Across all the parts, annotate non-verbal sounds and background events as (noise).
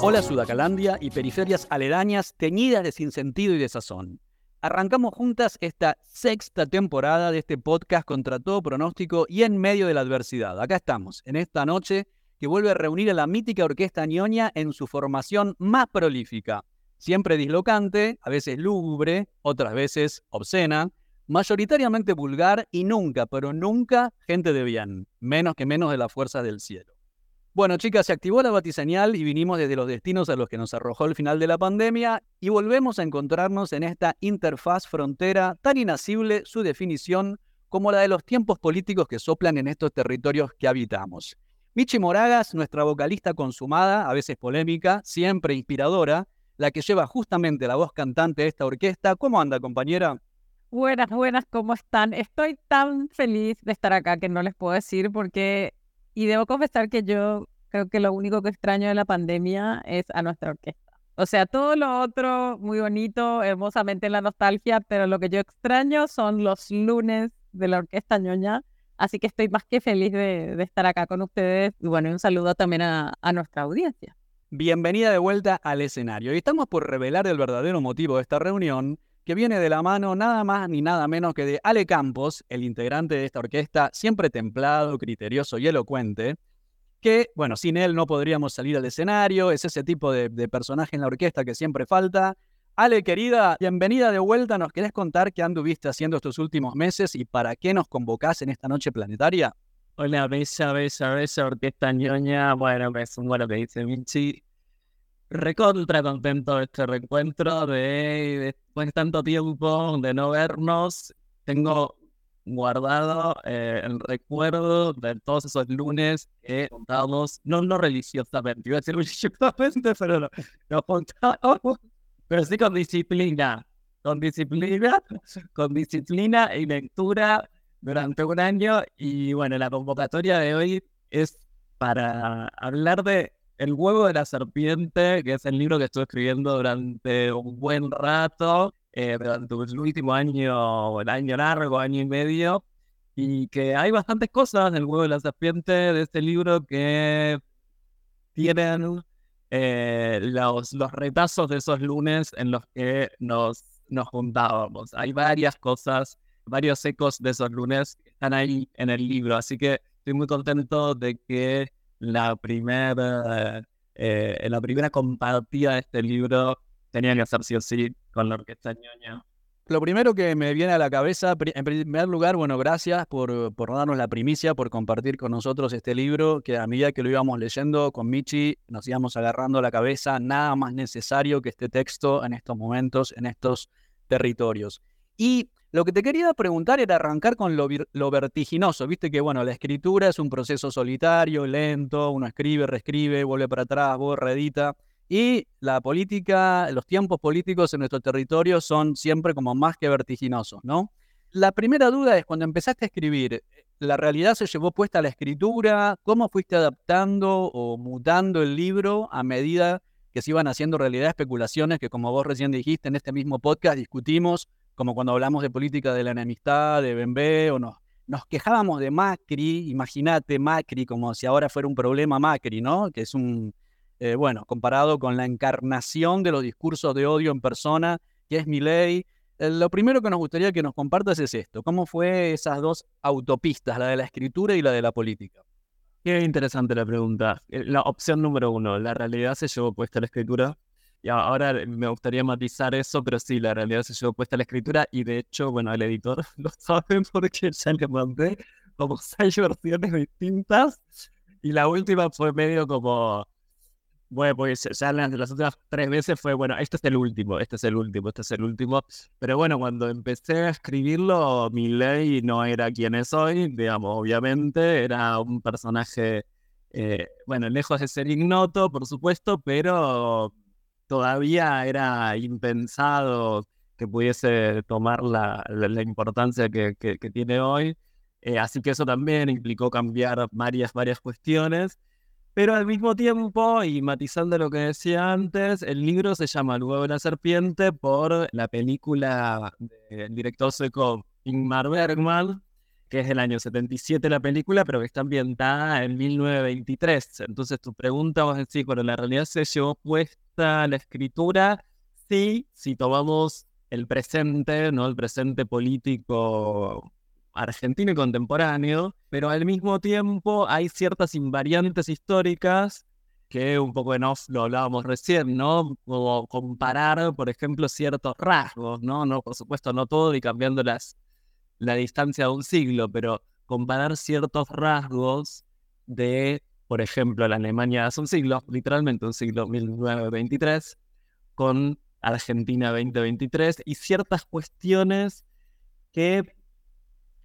Hola Sudacalandia y periferias aledañas teñidas de sinsentido y de sazón. Arrancamos juntas esta sexta temporada de este podcast contra todo pronóstico y en medio de la adversidad. Acá estamos, en esta noche que vuelve a reunir a la mítica orquesta ñoña en su formación más prolífica. Siempre dislocante, a veces lúgubre, otras veces obscena, mayoritariamente vulgar y nunca, pero nunca gente de bien, menos que menos de las fuerzas del cielo. Bueno, chicas, se activó la batiseñal y vinimos desde los destinos a los que nos arrojó el final de la pandemia y volvemos a encontrarnos en esta interfaz frontera tan inasible su definición como la de los tiempos políticos que soplan en estos territorios que habitamos. Michi Moragas, nuestra vocalista consumada, a veces polémica, siempre inspiradora, la que lleva justamente la voz cantante de esta orquesta. ¿Cómo anda, compañera? Buenas, buenas, ¿cómo están? Estoy tan feliz de estar acá que no les puedo decir porque, y debo confesar que yo creo que lo único que extraño de la pandemia es a nuestra orquesta. O sea, todo lo otro muy bonito, hermosamente la nostalgia, pero lo que yo extraño son los lunes de la orquesta ñoña. Así que estoy más que feliz de, estar acá con ustedes. Y bueno, un saludo también a, a nuestra audiencia. Bienvenida de vuelta al escenario. Y estamos por revelar el verdadero motivo de esta reunión, que viene de la mano nada más ni nada menos que de Ale Campos, el integrante de esta orquesta, siempre templado, criterioso y elocuente, que, bueno, sin él no podríamos salir al escenario, es ese tipo de, personaje en la orquesta que siempre falta. Ale, querida, bienvenida de vuelta. ¿Nos querés contar qué anduviste haciendo estos últimos meses y para qué nos convocás en esta noche planetaria? Hola, bella, bella, bella orquesta ñoña. Bueno, es un bueno que dice Vinci recontra contento de este reencuentro, de después de tanto tiempo de no vernos, tengo guardado eh, el recuerdo de todos esos lunes que juntábamos, no, no religiosamente, iba a decir (laughs) religiosamente, pero no, nos juntábamos, pero sí con disciplina, con disciplina, con disciplina y lectura durante un año. Y bueno, la convocatoria de hoy es para hablar de el huevo de la serpiente, que es el libro que estuve escribiendo durante un buen rato, eh, durante el último año, el año largo, año y medio, y que hay bastantes cosas del huevo de la serpiente de este libro que tienen eh, los, los retazos de esos lunes en los que nos, nos juntábamos. Hay varias cosas, varios ecos de esos lunes que están ahí en el libro, así que estoy muy contento de que la primera, eh, la primera compartida de este libro tenía que hacer sí o sí con la orquesta ñoña. Lo primero que me viene a la cabeza, en primer lugar, bueno, gracias por, por darnos la primicia, por compartir con nosotros este libro, que a medida que lo íbamos leyendo con Michi, nos íbamos agarrando la cabeza, nada más necesario que este texto en estos momentos, en estos territorios. Y lo que te quería preguntar era arrancar con lo, vertiginoso. Viste que, bueno, la escritura es un proceso solitario, lento, uno escribe, reescribe, vuelve para atrás, borra, edita. Y la política, los tiempos políticos en nuestro territorio son siempre como más que vertiginosos, ¿no? La primera duda es cuando empezaste a escribir, ¿la realidad se llevó puesta a la escritura? ¿Cómo fuiste adaptando o mutando el libro a medida que se iban haciendo realidad especulaciones que, como vos recién dijiste en este mismo podcast, discutimos como cuando hablamos de política de la enemistad, de Bembe, o nos, quejábamos de Macri, imagínate Macri como si ahora fuera un problema Macri, ¿no? Que es un, eh, bueno, comparado con la encarnación de los discursos de odio en persona, que es mi ley. Eh, lo primero que nos gustaría que nos compartas es esto, ¿cómo fue esas dos autopistas, la de la escritura y la de la política? Qué interesante la pregunta. Eh, la opción número uno, ¿la realidad se llevó puesta la escritura? Y ahora me gustaría matizar eso, pero sí, la realidad se llevó puesta la escritura y de hecho, bueno, el editor (laughs) lo sabe porque ya le mandé como (laughs) seis versiones distintas y la última fue medio como, bueno, pues ya las, las otras tres veces fue, bueno, este es el último, este es el último, este es el último. Pero bueno, cuando empecé a escribirlo, mi ley no era quien es hoy, digamos, obviamente, era un personaje, eh, bueno, lejos de ser ignoto, por supuesto, pero todavía era impensado que pudiese tomar la, la, importancia que, que, tiene hoy. Eh, así que eso también implicó cambiar varias, varias cuestiones. Pero al mismo tiempo, y matizando lo que decía antes, el libro se llama El huevo de la serpiente por la película del director sueco Ingmar Bergman, que es del año 77 la película, pero que está ambientada en 1923. Entonces tu pregunta, vos decís, bueno, la realidad se llevó puesta la escritura, sí, si tomamos el presente, ¿no? El presente político argentino y contemporáneo, pero al mismo tiempo hay ciertas invariantes históricas que un poco en off lo hablábamos recién, ¿no? Como comparar, por ejemplo, ciertos rasgos, ¿no? No, por supuesto, no todo y cambiando las, la distancia de un siglo, pero comparar ciertos rasgos de, por ejemplo, la Alemania hace un siglo, literalmente un siglo 1923, con Argentina 2023 y ciertas cuestiones que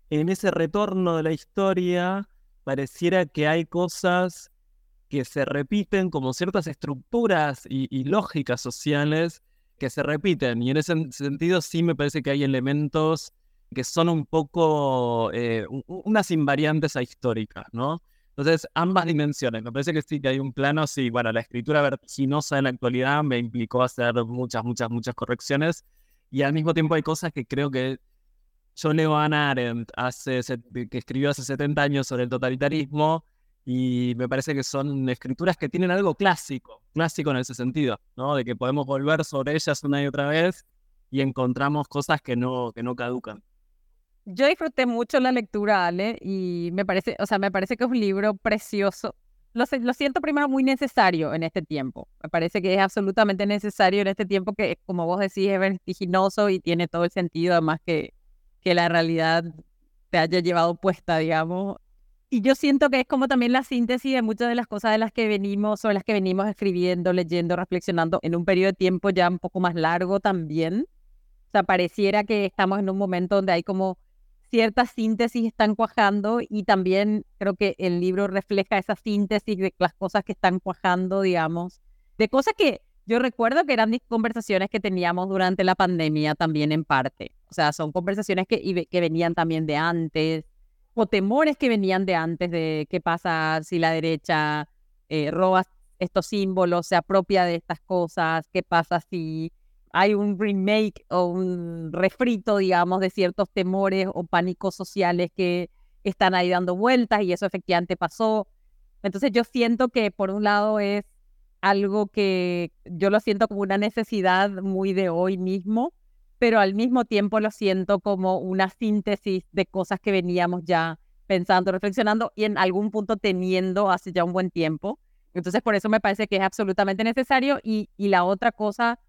en ese retorno de la historia pareciera que hay cosas que se repiten como ciertas estructuras y, lógicas sociales que se repiten. Y en ese sentido sí me parece que hay elementos que son un poco eh, unas invariantes históricas, ¿no? Entonces, ambas dimensiones. Me parece que sí que hay un plano, sí, bueno, la escritura vertiginosa en la actualidad me implicó hacer muchas, muchas, muchas correcciones. Y al mismo tiempo hay cosas que creo que yo leo a Hannah Arendt, hace, que escribió hace 70 años sobre el totalitarismo, y me parece que son escrituras que tienen algo clásico, clásico en ese sentido, ¿no? De que podemos volver sobre ellas una y otra vez y encontramos cosas que no, que no caducan. Yo disfruté mucho la lectura, Ale, y me parece, o sea, me parece que es un libro precioso. Lo, lo siento primero muy necesario en este tiempo. Me parece que es absolutamente necesario en este tiempo que, como vos decís, es vertiginoso y tiene todo el sentido, además que, que la realidad te haya llevado puesta, digamos, y yo siento que es como también la síntesis de muchas de las cosas de las que venimos, sobre las que venimos escribiendo, leyendo, reflexionando en un periodo de tiempo ya un poco más largo también. O sea, pareciera que estamos en un momento donde hay como ciertas síntesis están cuajando y también creo que el libro refleja esa síntesis de las cosas que están cuajando, digamos, de cosas que yo recuerdo que eran conversaciones que teníamos durante la pandemia también en parte. O sea, son conversaciones que, que venían también de antes o temores que venían de antes de qué pasa si la derecha eh, roba estos símbolos, se apropia de estas cosas, qué pasa si hay un remake o un refrito, digamos, de ciertos temores o pánicos sociales que están ahí dando vueltas y eso efectivamente pasó. Entonces yo siento que por un lado es algo que yo lo siento como una necesidad muy de hoy mismo, pero al mismo tiempo lo siento como una síntesis de cosas que veníamos ya pensando, reflexionando y en algún punto teniendo hace ya un buen tiempo. Entonces, por eso me parece que es absolutamente necesario. Y, y la otra cosa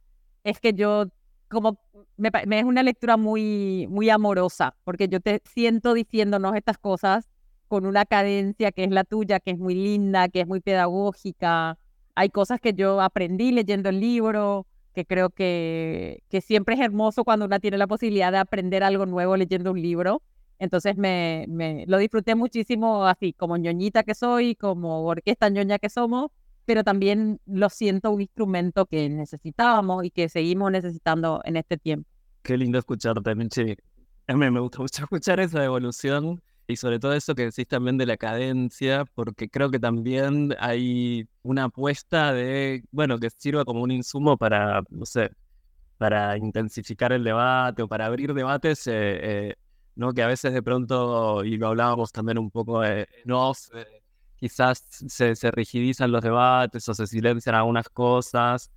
es que yo, como me, es una lectura muy, muy amorosa, porque yo te siento diciéndonos estas cosas con una cadencia que es la tuya, que es muy linda, que es muy pedagógica. Hay cosas que yo aprendí leyendo el libro, que creo que, que siempre es hermoso cuando uno tiene la posibilidad de aprender algo nuevo leyendo un libro. Entonces me, me lo disfruté muchísimo así, como ñoñita que soy, como orquesta ñoña que somos, pero también lo siento un instrumento que necesitábamos y que seguimos necesitando en este tiempo. Qué lindo escucharte, Michi. A mí me gusta mucho (laughs) escuchar esa evolución y sobre todo eso que decís también de la cadencia, porque creo que también hay una apuesta de, bueno, que sirva como un insumo para, no sé, para intensificar el debate o para abrir debates, eh, eh, ¿no? Que a veces de pronto, y lo hablábamos también un poco en off, eh, quizás se, se, rigidizan los debates o se silencian algunas cosas.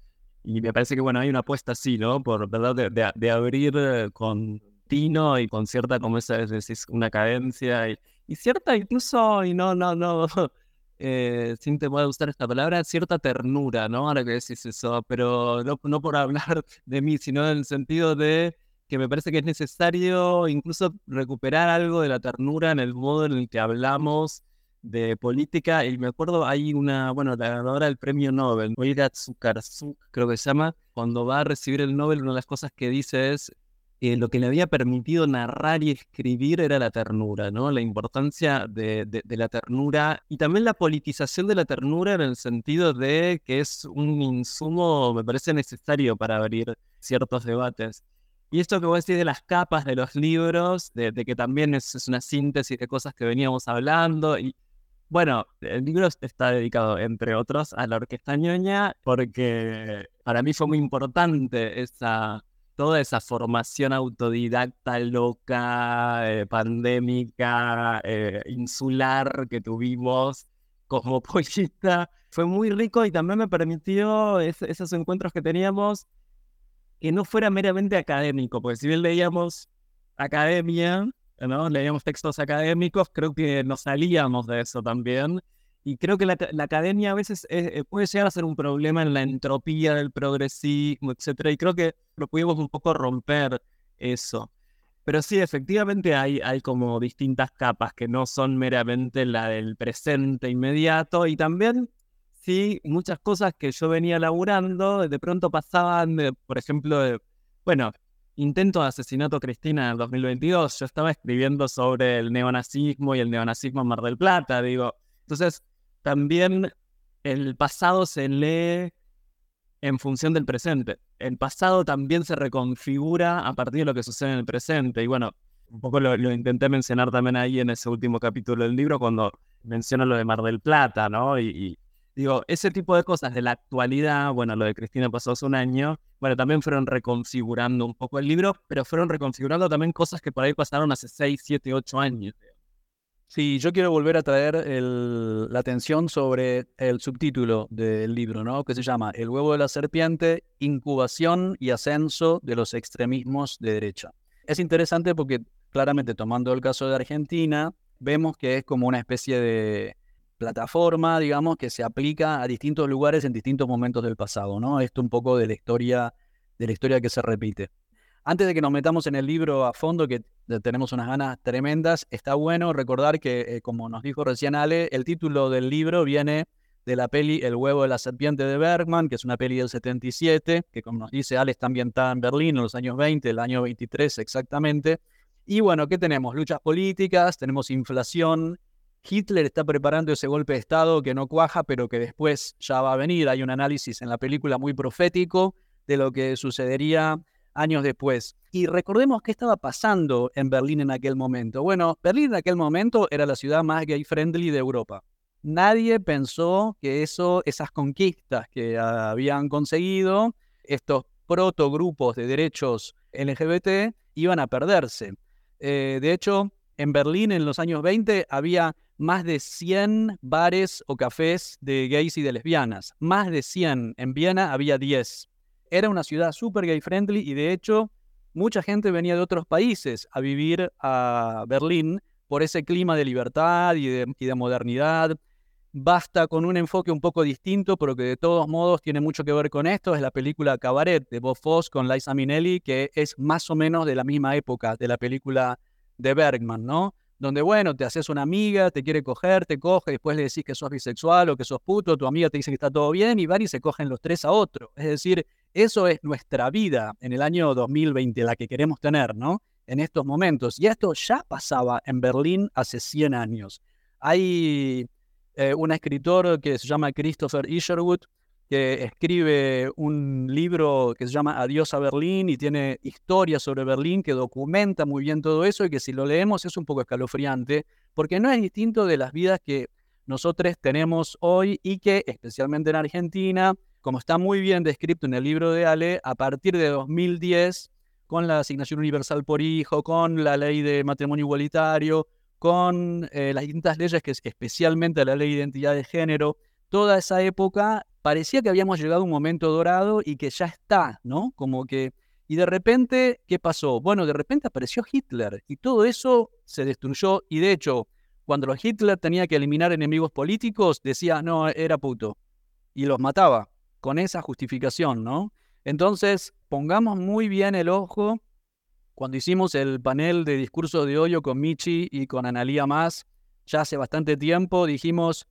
Y me parece que, bueno, hay una apuesta así, ¿no? Por, ¿verdad? de, de abrir con y con cierta, como esa decís, una cadencia y, cierta incluso, y no, no, no, (laughs) eh, sin temor de usar esta palabra, cierta ternura, ¿no? Ahora que decís eso, pero no, no por (laughs) hablar de mí, sino en el sentido de que me parece que es necesario incluso recuperar algo de la ternura en el modo en el que hablamos de política. Y me acuerdo, hay una, bueno, la ganadora del premio Nobel, Oida Tsukarsuk, creo que se llama, cuando va a recibir el Nobel, una de las cosas que dice es, eh, lo que le había permitido narrar y escribir era la ternura, ¿no? La importancia de, de, la ternura y también la politización de la ternura en el sentido de que es un insumo, me parece necesario para abrir ciertos debates. Y esto que vos decís de las capas de los libros, de, que también es, es, una síntesis de cosas que veníamos hablando. Y bueno, el libro está dedicado, entre otros, a la orquesta ñoña, porque para mí fue muy importante esa toda esa formación autodidacta, loca, eh, pandémica, eh, insular que tuvimos como (laughs) pollista, fue muy rico y también me permitió esos encuentros que teníamos que no fuera meramente académico, porque si bien leíamos academia, ¿no? leíamos textos académicos, creo que nos salíamos de eso también y creo que la, academia a veces eh, puede llegar a ser un problema en la entropía del progresismo, etcétera. Y creo que lo pudimos un poco romper eso. Pero sí, efectivamente hay, hay como distintas capas que no son meramente la del presente inmediato. Y también, sí, muchas cosas que yo venía laburando, de pronto pasaban, por ejemplo, bueno, intento de asesinato Cristina en el 2022. Yo estaba escribiendo sobre el neonazismo y el neonazismo en Mar del Plata, digo. Entonces, también el pasado se lee en función del presente. El pasado también se reconfigura a partir de lo que sucede en el presente. Y bueno, un poco lo, intenté mencionar también ahí en ese último capítulo del libro cuando menciono lo de Mar del Plata, ¿no? Y, digo, ese tipo de cosas de la actualidad, bueno, lo de Cristina pasó hace un año, bueno, también fueron reconfigurando un poco el libro, pero fueron reconfigurando también cosas que por ahí pasaron hace 6, 7, 8 años. Sí, yo quiero volver a traer la atención sobre el subtítulo del libro, ¿no? Que se llama El huevo de la serpiente, incubación y ascenso de los extremismos de derecha. Es interesante porque claramente tomando el caso de Argentina, vemos que es como una especie de plataforma, digamos, que se aplica a distintos lugares en distintos momentos del pasado, ¿no? Esto un poco de la historia, de la historia que se repite. Antes de que nos metamos en el libro a fondo, que tenemos unas ganas tremendas, está bueno recordar que, eh, como nos dijo recién Ale, el título del libro viene de la peli El huevo de la serpiente de Bergman, que es una peli del 77, que como nos dice Ale está ambientada en Berlín en los años 20, el año 23 exactamente. Y bueno, ¿qué tenemos? Luchas políticas, tenemos inflación. Hitler está preparando ese golpe de Estado que no cuaja, pero que después ya va a venir. Hay un análisis en la película muy profético de lo que sucedería años después. Y recordemos qué estaba pasando en Berlín en aquel momento. Bueno, Berlín en aquel momento era la ciudad más gay friendly de Europa. Nadie pensó que eso, esas conquistas que habían conseguido estos protogrupos de derechos LGBT iban a perderse. Eh, de hecho, en Berlín en los años 20 había más de 100 bares o cafés de gays y de lesbianas. Más de 100. En Viena había 10. Era una ciudad súper gay friendly y de hecho mucha gente venía de otros países a vivir a Berlín por ese clima de libertad y de, modernidad. Basta con un enfoque un poco distinto, pero que de todos modos tiene mucho que ver con esto. Es la película Cabaret de Bob Fosse con Liza Minnelli, que es más o menos de la misma época de la película de Bergman, ¿no? Donde, bueno, te haces una amiga, te quiere coger, te coge, después le decís que sos bisexual o que sos puto, tu amiga te dice que está todo bien y van y se cogen los tres a otro. Es decir, eso es nuestra vida en el año 2020, la que queremos tener, ¿no? En estos momentos. Y esto ya pasaba en Berlín hace 100 años. Hay eh, un escritor que se llama Christopher Isherwood, que escribe un libro que se llama Adiós a Berlín y tiene historias sobre Berlín que documenta muy bien todo eso y que si lo leemos es un poco escalofriante, porque no es distinto de las vidas que nosotros tenemos hoy y que, especialmente en Argentina, como está muy bien descrito en el libro de Ale, a partir de 2010, con la asignación universal por hijo, con la ley de matrimonio igualitario, con eh, las distintas leyes, que es especialmente la ley de identidad de género, toda esa época parecía que habíamos llegado a un momento dorado y que ya está, ¿no? Como que... Y de repente, ¿qué pasó? Bueno, de repente apareció Hitler y todo eso se destruyó y de hecho, cuando Hitler tenía que eliminar enemigos políticos, decía, no, era puto. Y los mataba con esa justificación, ¿no? Entonces, pongamos muy bien el ojo. Cuando hicimos el panel de discurso de hoyo con Michi y con Analía Más, ya hace bastante tiempo, dijimos,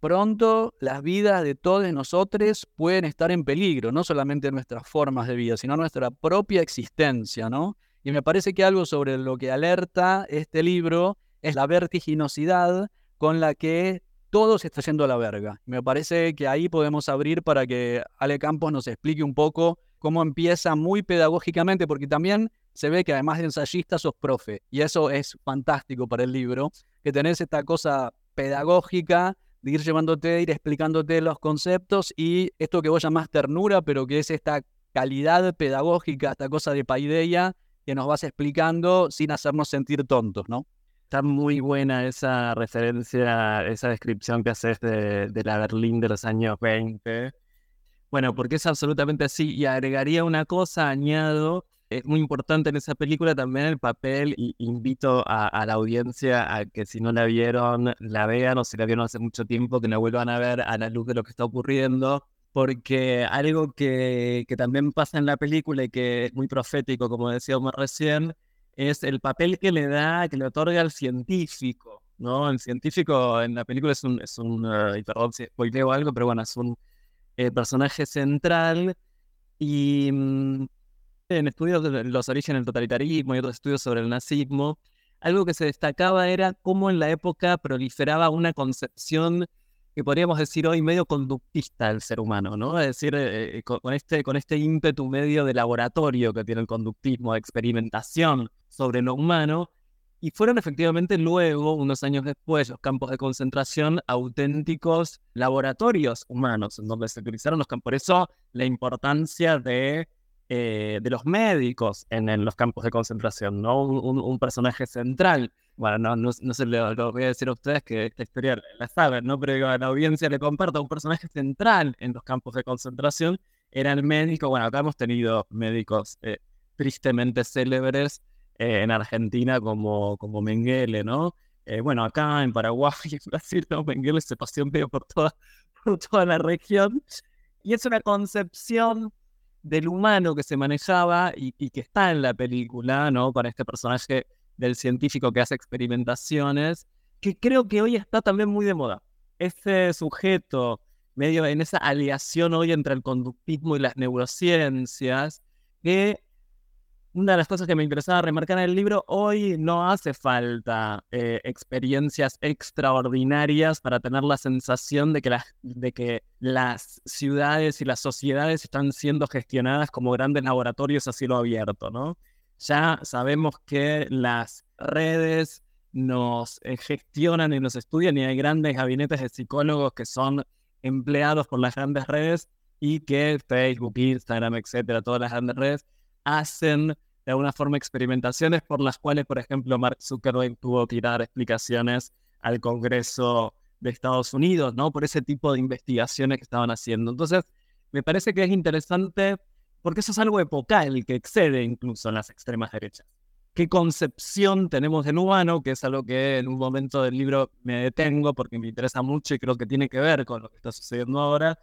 pronto las vidas de todos nosotros pueden estar en peligro, no solamente nuestras formas de vida, sino nuestra propia existencia, ¿no? Y me parece que algo sobre lo que alerta este libro es la vertiginosidad con la que todo se está yendo a la verga. Me parece que ahí podemos abrir para que Ale Campos nos explique un poco cómo empieza muy pedagógicamente, porque también se ve que además de ensayista sos profe, y eso es fantástico para el libro, que tenés esta cosa pedagógica de ir llevándote, ir explicándote los conceptos y esto que vos llamás ternura, pero que es esta calidad pedagógica, esta cosa de paideia que nos vas explicando sin hacernos sentir tontos, ¿no? Está muy buena esa referencia, esa descripción que haces de, de la Berlín de los años 20. Bueno, porque es absolutamente así. Y agregaría una cosa, añado, es muy importante en esa película también el papel y invito a, la audiencia a que si no la vieron, la vean o si la vieron hace mucho tiempo, que la vuelvan a ver a la luz de lo que está ocurriendo, porque algo que, que también pasa en la película y que es muy profético, como decía Omar recién, es el papel que le da, que le otorga al científico, ¿no? El científico en la película es un, es un uh, y perdón si spoileo algo, pero bueno, es un eh, personaje central y mm, en estudios de los orígenes del totalitarismo y otros estudios sobre el nazismo, algo que se destacaba era cómo en la época proliferaba una concepción que podríamos decir hoy medio conductista del ser humano, ¿no? Es decir, eh, eh, con, este, con este ímpetu medio de laboratorio que tiene el conductismo, de experimentación sobre lo humano, y fueron efectivamente luego, unos años después, los campos de concentración auténticos laboratorios humanos, en donde se utilizaron los campos. Por eso la importancia de, eh, de los médicos en, los campos de concentración, ¿no? Un, personaje central. Bueno, no, no, no se lo, voy a decir a ustedes que esta historia la saben, ¿no? Pero a la audiencia le comparto, un personaje central en los campos de concentración era el médico. Bueno, acá hemos tenido médicos eh, tristemente célebres eh, en Argentina como, como Mengele, ¿no? Eh, bueno, acá en Paraguay y (laughs) en Brasil, ¿no? Mengele se paseó por toda, (laughs) por toda la región. Y es una concepción del humano que se manejaba y, y, que está en la película, ¿no? Con este personaje del científico que hace experimentaciones, que creo que hoy está también muy de moda. Ese sujeto, medio en esa aliación hoy entre el conductismo y las neurociencias, que una de las cosas que me interesaba remarcar en el libro, hoy no hace falta eh, experiencias extraordinarias para tener la sensación de que, las, de que las ciudades y las sociedades están siendo gestionadas como grandes laboratorios a cielo abierto, ¿no? Ya sabemos que las redes nos eh, gestionan y nos estudian y hay grandes gabinetes de psicólogos que son empleados por las grandes redes y que Facebook, Instagram, etcétera, todas las grandes redes hacen de alguna forma experimentaciones por las cuales, por ejemplo, Mark Zuckerberg tuvo que dar explicaciones al Congreso de Estados Unidos, ¿no? Por ese tipo de investigaciones que estaban haciendo. Entonces, me parece que es interesante porque eso es algo epocal que excede incluso en las extremas derechas. ¿Qué concepción tenemos del humano? Que es algo que en un momento del libro me detengo porque me interesa mucho y creo que tiene que ver con lo que está sucediendo ahora.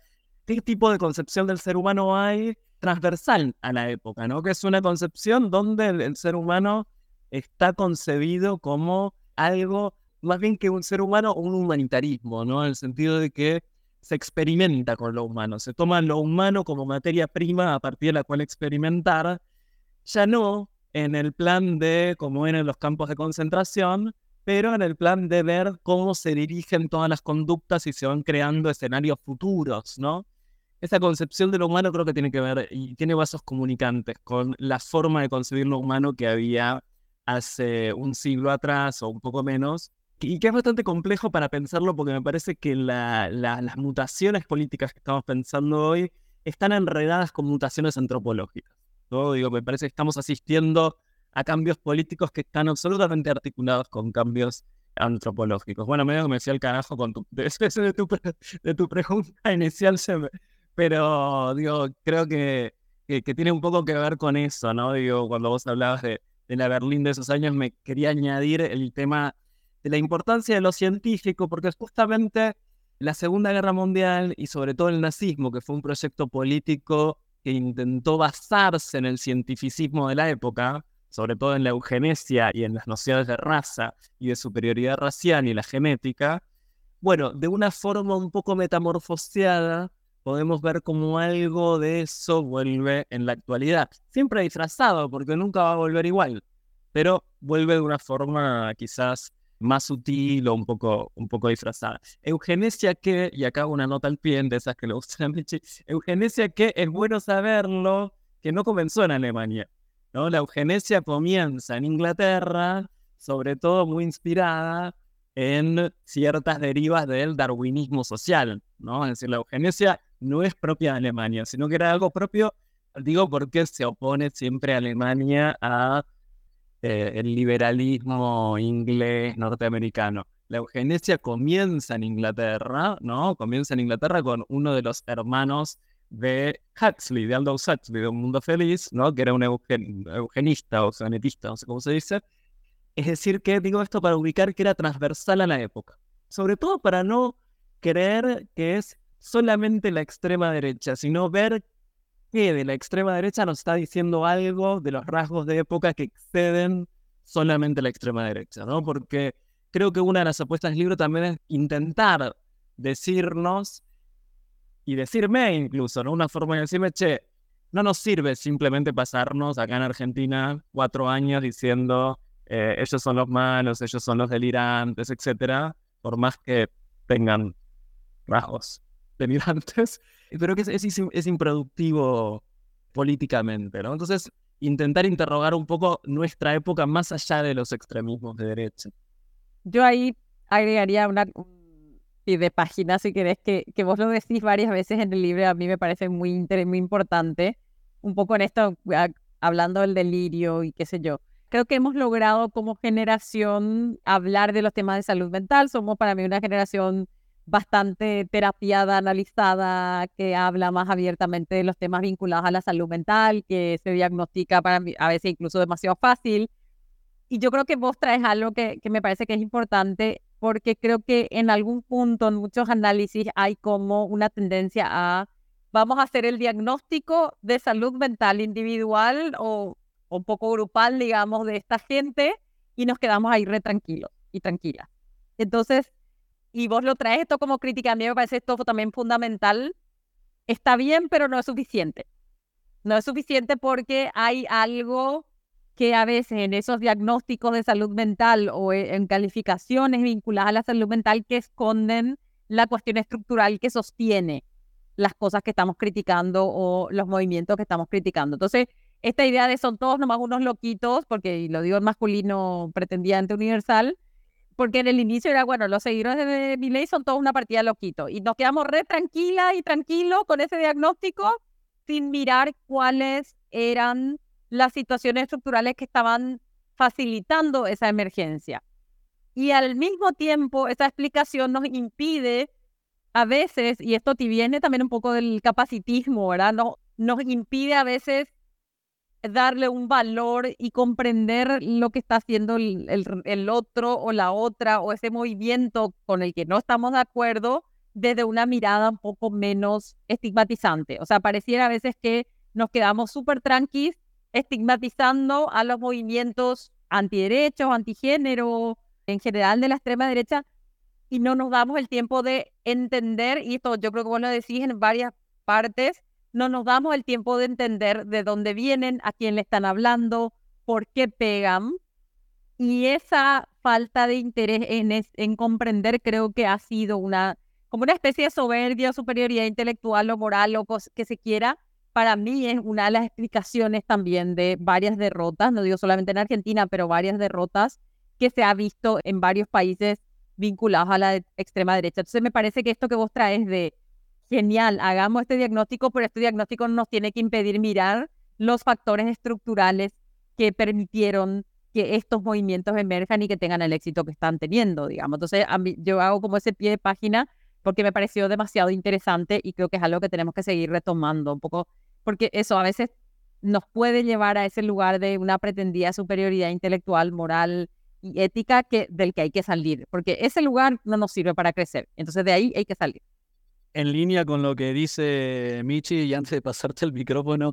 ¿Qué tipo de concepción del ser humano hay transversal a la época, ¿no? Que es una concepción donde el, ser humano está concebido como algo más bien que un ser humano un humanitarismo, ¿no? En el sentido de que se experimenta con lo humano, se toma lo humano como materia prima a partir de la cual experimentar, ya no en el plan de, como en los campos de concentración, pero en el plan de ver cómo se dirigen todas las conductas y se van creando escenarios futuros, ¿no? Esa concepción de lo humano creo que tiene que ver y tiene vasos comunicantes con la forma de concebir lo humano que había hace un siglo atrás o un poco menos, y que es bastante complejo para pensarlo porque me parece que las mutaciones políticas que estamos pensando hoy están enredadas con mutaciones antropológicas. ¿no? Digo, me parece que estamos asistiendo a cambios políticos que están absolutamente articulados con cambios antropológicos. Bueno, medio que me decía el carajo con tu, (laughs) de, de, tu, de tu pregunta inicial, se me, pero digo, creo que, que, tiene un poco que ver con eso, ¿no? Digo, cuando vos hablabas de, de la Berlín de esos años, me quería añadir el tema de la importancia de lo científico, porque justamente la Segunda Guerra Mundial y sobre todo el nazismo, que fue un proyecto político que intentó basarse en el cientificismo de la época, sobre todo en la eugenesia y en las nociones de raza y de superioridad racial y la genética, bueno, de una forma un poco metamorfoseada, podemos ver como algo de eso vuelve en la actualidad. Siempre disfrazado, porque nunca va a volver igual, pero vuelve de una forma quizás más sutil o un poco, un poco disfrazada. Eugenesia que, y acá una nota al pie de esas que le gustan a eugenesia que es bueno saberlo, que no comenzó en Alemania. ¿no? La eugenesia comienza en Inglaterra, sobre todo muy inspirada en ciertas derivas del darwinismo social, ¿no? Es decir, la eugenesia no es propia de Alemania, sino que era algo propio Digo porque se opone siempre Alemania a eh, el liberalismo inglés norteamericano. La eugenesia comienza en Inglaterra, ¿no? Comienza en Inglaterra con uno de los hermanos de Huxley, de Aldous Huxley, de Un Mundo Feliz, ¿no? Que era un eugenista o genetista, no sé cómo se dice. Es decir, que digo esto para ubicar que era transversal a la época. Sobre todo para no creer que es solamente la extrema derecha, sino ver que de la extrema derecha nos está diciendo algo de los rasgos de época que exceden solamente la extrema derecha, ¿no? Porque creo que una de las apuestas del libro también es intentar decirnos y decirme incluso, ¿no? Una forma de decirme, che, no nos sirve simplemente pasarnos acá en Argentina cuatro años diciendo eh, ellos son los malos, ellos son los delirantes, etcétera, por más que tengan rasgos delirantes, (laughs) pero que es, es, es improductivo políticamente, ¿no? Entonces, intentar interrogar un poco nuestra época más allá de los extremismos de derecha. Yo ahí agregaría una y de página, si querés, que, que vos lo decís varias veces en el libro, a mí me parece muy, muy importante, un poco en esto, hablando del delirio y qué sé yo. Creo que hemos logrado como generación hablar de los temas de salud mental. Somos para mí una generación bastante terapiada, analizada, que habla más abiertamente de los temas vinculados a la salud mental, que se diagnostica para mí a veces incluso demasiado fácil. Y yo creo que vos traes algo que, que me parece que es importante, porque creo que en algún punto, en muchos análisis, hay como una tendencia a, vamos a hacer el diagnóstico de salud mental individual o un poco grupal, digamos, de esta gente y nos quedamos ahí re tranquilos y tranquilas. Entonces, y vos lo traes esto como crítica, a mí me parece esto también fundamental. Está bien, pero no es suficiente. No es suficiente porque hay algo que a veces en esos diagnósticos de salud mental o e, en calificaciones vinculadas a la salud mental que esconden la cuestión estructural que sostiene las cosas que estamos criticando o los movimientos que estamos criticando. Entonces, esta idea de son todos nomás unos loquitos, porque lo digo en masculino pretendiente universal, porque en el inicio era, bueno, los seguidores de ley son todos una partida loquito. Y nos quedamos re tranquila y tranquilos con ese diagnóstico sin mirar cuáles eran las situaciones estructurales que estaban facilitando esa emergencia. Y al mismo tiempo, esa explicación nos impide a veces, y esto viene también un poco del capacitismo, ¿verdad? No, nos impide a veces darle un valor y comprender lo que está haciendo el, el, otro o la otra o ese movimiento con el que no estamos de acuerdo desde una mirada un poco menos estigmatizante. O sea, pareciera a veces que nos quedamos súper tranquis estigmatizando a los movimientos antiderechos, antigénero, en general de la extrema derecha, y no nos damos el tiempo de entender, y esto yo creo que vos lo decís en varias partes, no nos damos el tiempo de entender de dónde vienen, a quién le están hablando, por qué pegan. Y esa falta de interés en, en comprender creo que ha sido una, como una especie de soberbia, superioridad intelectual o moral o que se quiera, para mí es una de las explicaciones también de varias derrotas, no digo solamente en Argentina, pero varias derrotas que se ha visto en varios países vinculados a la extrema derecha. Entonces me parece que esto que vos traes de genial, hagamos este diagnóstico, pero este diagnóstico nos tiene que impedir mirar los factores estructurales que permitieron que estos movimientos emerjan y que tengan el éxito que están teniendo, digamos. Entonces, yo hago como ese pie de página porque me pareció demasiado interesante y creo que es algo que tenemos que seguir retomando un poco porque eso a veces nos puede llevar a ese lugar de una pretendida superioridad intelectual, moral y ética del que hay que salir, porque ese lugar no nos sirve para crecer, entonces de ahí hay que salir. En línea con lo que dice Michi, y antes de pasarte el micrófono,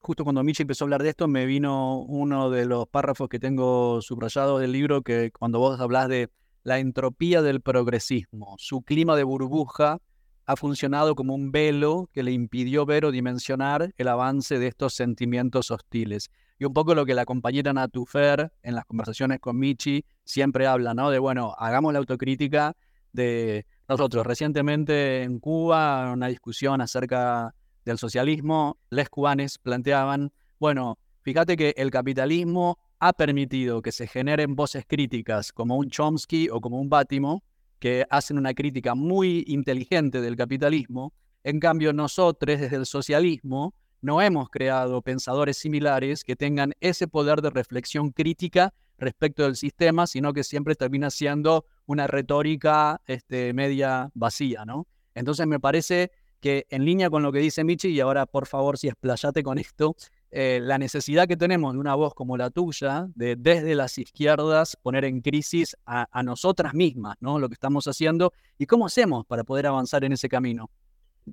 justo cuando Michi empezó a hablar de esto, me vino uno de los párrafos que tengo subrayado del libro, que cuando vos hablas de la entropía del progresismo, su clima de burbuja, ha funcionado como un velo que le impidió ver o dimensionar el avance de estos sentimientos hostiles. Y un poco lo que la compañera Natufer en las conversaciones con Michi siempre habla, ¿no? De, bueno, hagamos la autocrítica de nosotros. Recientemente en Cuba, una discusión acerca del socialismo, les cubanes planteaban, bueno, fíjate que el capitalismo ha permitido que se generen voces críticas como un Chomsky o como un Bátimo, que hacen una crítica muy inteligente del capitalismo. En cambio, nosotros desde el socialismo no hemos creado pensadores similares que tengan ese poder de reflexión crítica respecto del sistema, sino que siempre termina siendo una retórica este, media vacía, ¿no? Entonces me parece que en línea con lo que dice Michi, y ahora por favor si explayate con esto, eh, la necesidad que tenemos de una voz como la tuya, de desde las izquierdas poner en crisis a, nosotras mismas, ¿no? Lo que estamos haciendo y cómo hacemos para poder avanzar en ese camino.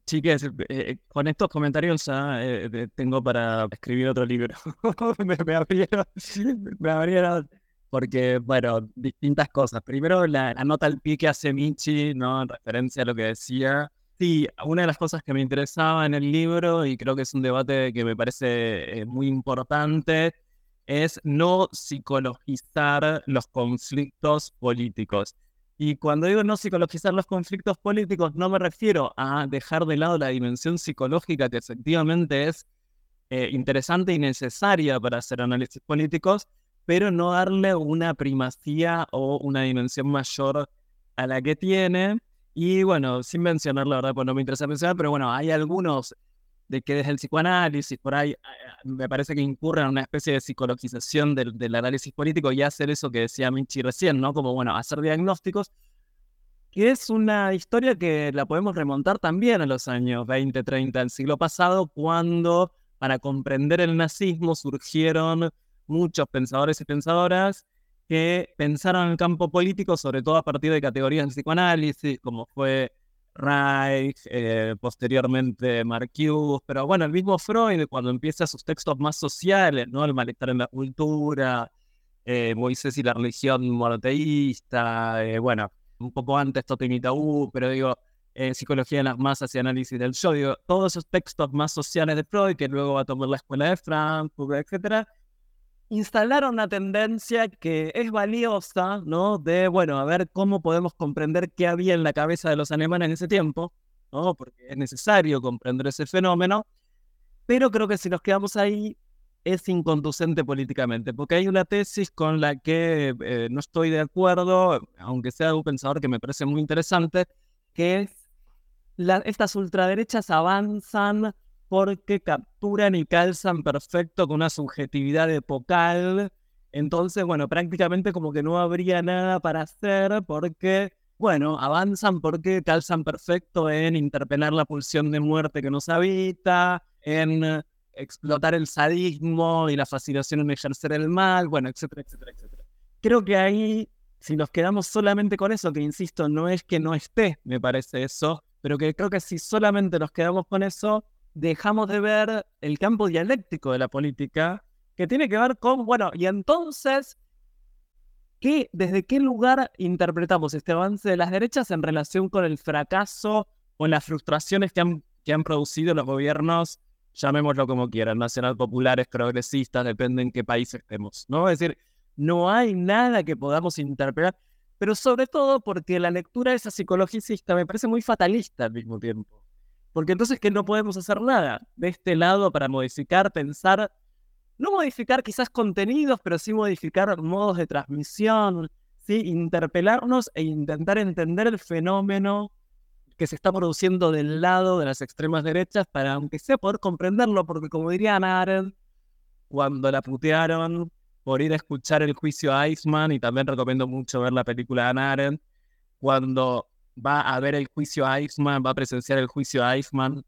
Chiques, eh, eh, con estos comentarios tengo para escribir otro libro. (laughs) me, me, abrieron, me, abrieron, porque, bueno, distintas cosas. Primero, la, la nota al pie que hace Michi, ¿no? En referencia a lo que decía Sí, una de las cosas que me interesaba en el libro, y creo que es un debate que me parece eh, muy importante, es no psicologizar los conflictos políticos. Y cuando digo no psicologizar los conflictos políticos, no me refiero a dejar de lado la dimensión psicológica que efectivamente es eh, interesante y necesaria para hacer análisis políticos, pero no darle una primacía o una dimensión mayor a la que tiene y bueno, sin mencionar, la verdad, pues no me interesa mencionar, pero bueno, hay algunos de que desde el psicoanálisis, por ahí, me parece que incurren en una especie de psicologización del, del, análisis político y hacer eso que decía Michi recién, ¿no? Como, bueno, hacer diagnósticos, que es una historia que la podemos remontar también a los años 20, 30 del siglo pasado, cuando para comprender el nazismo surgieron muchos pensadores y pensadoras que pensaron en el campo político, sobre todo a partir de categorías de psicoanálisis, como fue Reich, eh, posteriormente Marcuse, pero bueno, el mismo Freud, cuando empieza sus textos más sociales, ¿no? El malestar en la cultura, eh, Moisés y la religión monoteísta, eh, bueno, un poco antes Totem y Tabú, pero digo, Psicología de las masas y análisis del yo, digo, todos esos textos más sociales de Freud, que luego va a tomar la escuela de Frankfurt, etcétera, instalaron una tendencia que es valiosa, ¿no? De, bueno, a ver cómo podemos comprender qué había en la cabeza de los alemanes en ese tiempo, ¿no? Porque es necesario comprender ese fenómeno, pero creo que si nos quedamos ahí es inconducente políticamente, porque hay una tesis con la que eh, no estoy de acuerdo, aunque sea un pensador que me parece muy interesante, que es la, estas ultraderechas avanzan porque capturan y calzan perfecto con una subjetividad epocal. Entonces, bueno, prácticamente como que no habría nada para hacer porque, bueno, avanzan porque calzan perfecto en interpelar la pulsión de muerte que nos habita, en explotar el sadismo y la fascinación en ejercer el mal, bueno, etcétera, etcétera, etcétera. Creo que ahí, si nos quedamos solamente con eso, que insisto, no es que no esté, me parece eso, pero que creo que si solamente nos quedamos con eso, dejamos de ver el campo dialéctico de la política, que tiene que ver con, bueno, y entonces, ¿qué, ¿desde qué lugar interpretamos este avance de las derechas en relación con el fracaso o las frustraciones que han, que han producido los gobiernos, llamémoslo como quieran, nacional populares, progresistas, depende en qué país estemos, ¿no? Es decir, no hay nada que podamos interpretar, pero sobre todo porque la lectura de esa psicologicista me parece muy fatalista al mismo tiempo. Porque entonces que no podemos hacer nada de este lado para modificar, pensar, no modificar quizás contenidos, pero sí modificar modos de transmisión, ¿sí? interpelarnos e intentar entender el fenómeno que se está produciendo del lado de las extremas derechas para, aunque sea, poder comprenderlo, porque como diría Ana cuando la putearon por ir a escuchar el juicio a Eichmann, y también recomiendo mucho ver la película de Ana cuando va a ver el juicio a Eichmann, va a presenciar el juicio a Eichmann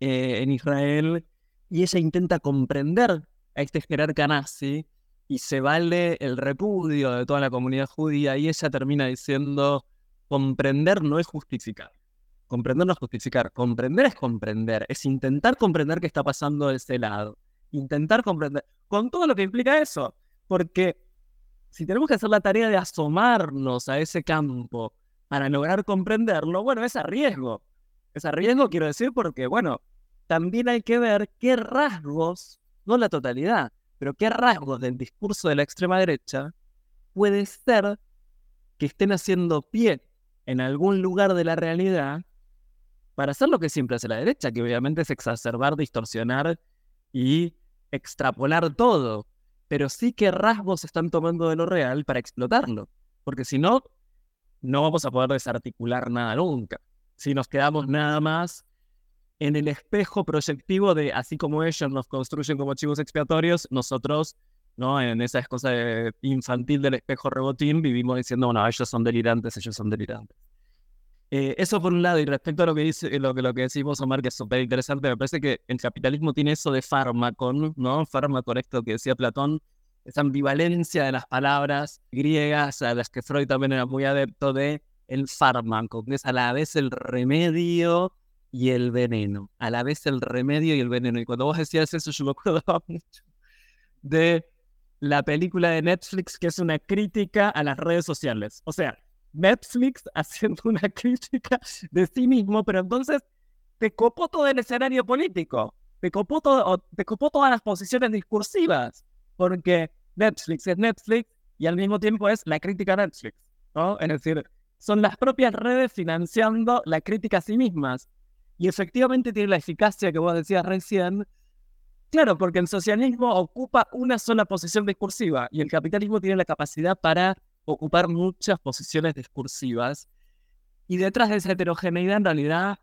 eh, en Israel, y ella intenta comprender a este jerarca nazi y se vale el repudio de toda la comunidad judía y ella termina diciendo, comprender no es justificar. Comprender no es justificar, comprender es comprender, es intentar comprender qué está pasando de ese lado, intentar comprender, con todo lo que implica eso, porque si tenemos que hacer la tarea de asomarnos a ese campo, para lograr comprenderlo, bueno, es a riesgo. Es a riesgo, quiero decir, porque, bueno, también hay que ver qué rasgos, no la totalidad, pero qué rasgos del discurso de la extrema derecha puede ser que estén haciendo pie en algún lugar de la realidad para hacer lo que siempre hace la derecha, que obviamente es exacerbar, distorsionar y extrapolar todo. Pero sí qué rasgos están tomando de lo real para explotarlo. Porque si no, no vamos a poder desarticular nada nunca. Si nos quedamos nada más en el espejo proyectivo de así como ellos nos construyen como chivos expiatorios, nosotros, ¿no? En esa cosa infantil del espejo rebotín, vivimos diciendo, bueno, ellos son delirantes, ellos son delirantes. Eh, eso por un lado, y respecto a lo que dice, lo que, lo que decimos, Omar, que es súper interesante, me parece que el capitalismo tiene eso de fármaco, ¿no? Fármaco, esto que decía Platón, esa ambivalencia de las palabras griegas, a las que Freud también era muy adepto de el fármaco, que es a la vez el remedio y el veneno, a la vez el remedio y el veneno. Y cuando vos decías eso, yo me acordaba (laughs) mucho de la película de Netflix, que es una crítica a las redes sociales. O sea, Netflix (laughs) haciendo una crítica de sí mismo, pero entonces te copó todo el escenario político, te copó, todo, te copó todas las posiciones discursivas porque Netflix es Netflix y al mismo tiempo es la crítica Netflix, ¿no? Es decir, son las propias redes financiando la crítica a sí mismas. Y efectivamente tiene la eficacia que vos decías recién. Claro, porque el socialismo ocupa una sola posición discursiva y el capitalismo tiene la capacidad para ocupar muchas posiciones discursivas. Y detrás de esa heterogeneidad en realidad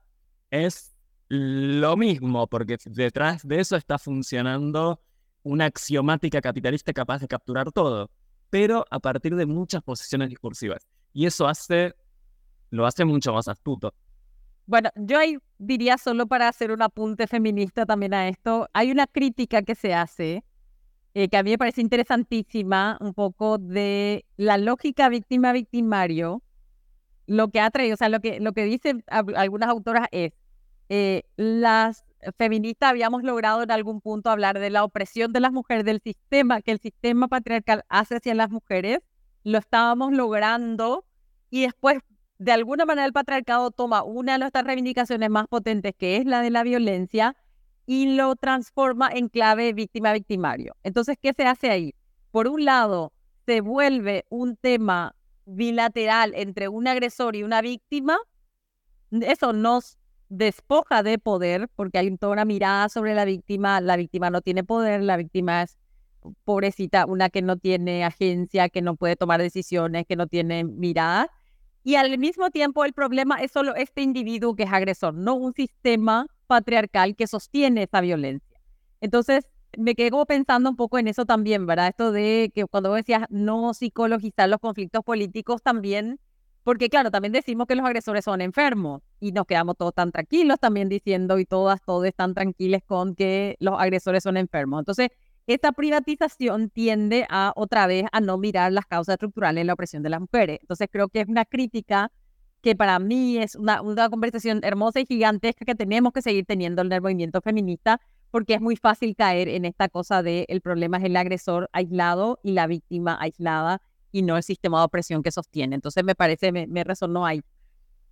es lo mismo, porque detrás de eso está funcionando una axiomática capitalista capaz de capturar todo, pero a partir de muchas posiciones discursivas. Y eso hace, lo hace mucho más astuto. Bueno, yo ahí diría solo para hacer un apunte feminista también a esto, hay una crítica que se hace, eh, que a mí me parece interesantísima, un poco de la lógica víctima-victimario, lo que ha traído, o sea, lo que, lo que dicen algunas autoras es, eh, las feministas habíamos logrado en algún punto hablar de la opresión de las mujeres, del sistema que el sistema patriarcal hace hacia las mujeres, lo estábamos logrando y después de alguna manera el patriarcado toma una de nuestras reivindicaciones más potentes, que es la de la violencia, y lo transforma en clave víctima-victimario. Entonces, ¿qué se hace ahí? Por un lado, se vuelve un tema bilateral entre un agresor y una víctima. Eso nos despoja de poder, porque hay toda una mirada sobre la víctima, la víctima no tiene poder, la víctima es pobrecita, una que no tiene agencia, que no puede tomar decisiones, que no tiene mirada. Y al mismo tiempo el problema es solo este individuo que es agresor, no un sistema patriarcal que sostiene esa violencia. Entonces, me quedo pensando un poco en eso también, ¿verdad? Esto de que cuando decías no psicologizar los conflictos políticos también porque claro, también decimos que los agresores son enfermos y nos quedamos todos tan tranquilos también diciendo y todas, todos están tranquilos con que los agresores son enfermos. Entonces, esta privatización tiende a otra vez a no mirar las causas estructurales en la opresión de las mujeres. Entonces, creo que es una crítica que para mí es una, una conversación hermosa y gigantesca que tenemos que seguir teniendo en el movimiento feminista porque es muy fácil caer en esta cosa de el problema es el agresor aislado y la víctima aislada y no el sistema de opresión que sostiene. Entonces me parece, me, me resonó ahí.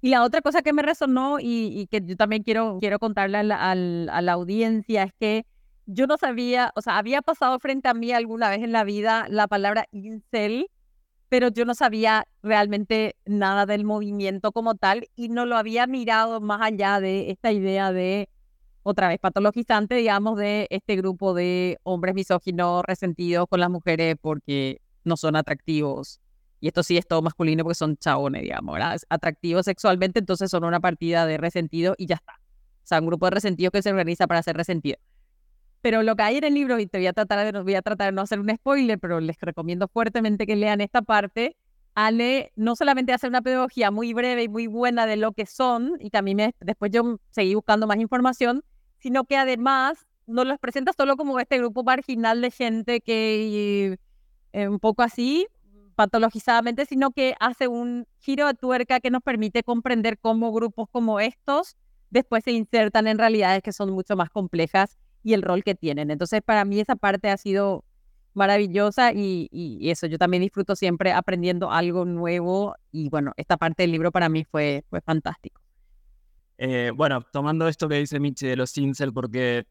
Y la otra cosa que me resonó y, que yo también quiero, quiero contarle a la, a la audiencia es que yo no sabía, o sea, había pasado frente a mí alguna vez en la vida la palabra incel, pero yo no sabía realmente nada del movimiento como tal y no lo había mirado más allá de esta idea de, otra vez, patologizante, digamos, de este grupo de hombres misóginos resentidos con las mujeres porque no son atractivos. Y esto sí es todo masculino porque son chabones, digamos. Atractivos sexualmente, entonces son una partida de resentido y ya está. O sea, un grupo de resentidos que se organiza para ser resentido. Pero lo que hay en el libro, y te voy a tratar de, voy a tratar de no hacer un spoiler, pero les recomiendo fuertemente que lean esta parte. Ale no solamente hace una pedagogía muy breve y muy buena de lo que son, y también me, después yo seguí buscando más información, sino que además nos los presenta solo como este grupo marginal de gente que eh, un poco así, patologizadamente, sino que hace un giro de tuerca que nos permite comprender cómo grupos como estos después se insertan en realidades que son mucho más complejas y el rol que tienen. Entonces, para mí esa parte ha sido maravillosa y, eso, yo también disfruto siempre aprendiendo algo nuevo y bueno, esta parte del libro para mí fue, fue fantástico. Eh, bueno, tomando esto que dice Michi de los incel, porque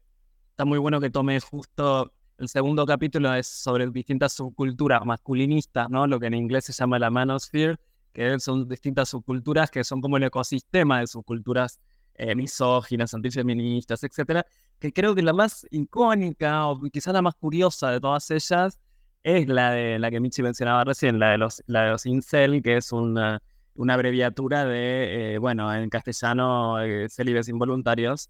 está muy bueno que tome justo el segundo capítulo es sobre distintas subculturas masculinistas, ¿no? Lo que en inglés se llama la manosphere, que son distintas subculturas que son como el ecosistema de subculturas eh, misóginas, antifeministas, etcétera, que creo que la más icónica o quizá la más curiosa de todas ellas es la de la que Michi mencionaba recién, la de los, la de los incel, que es una, una abreviatura de, eh, bueno, en castellano, eh, célibes involuntarios,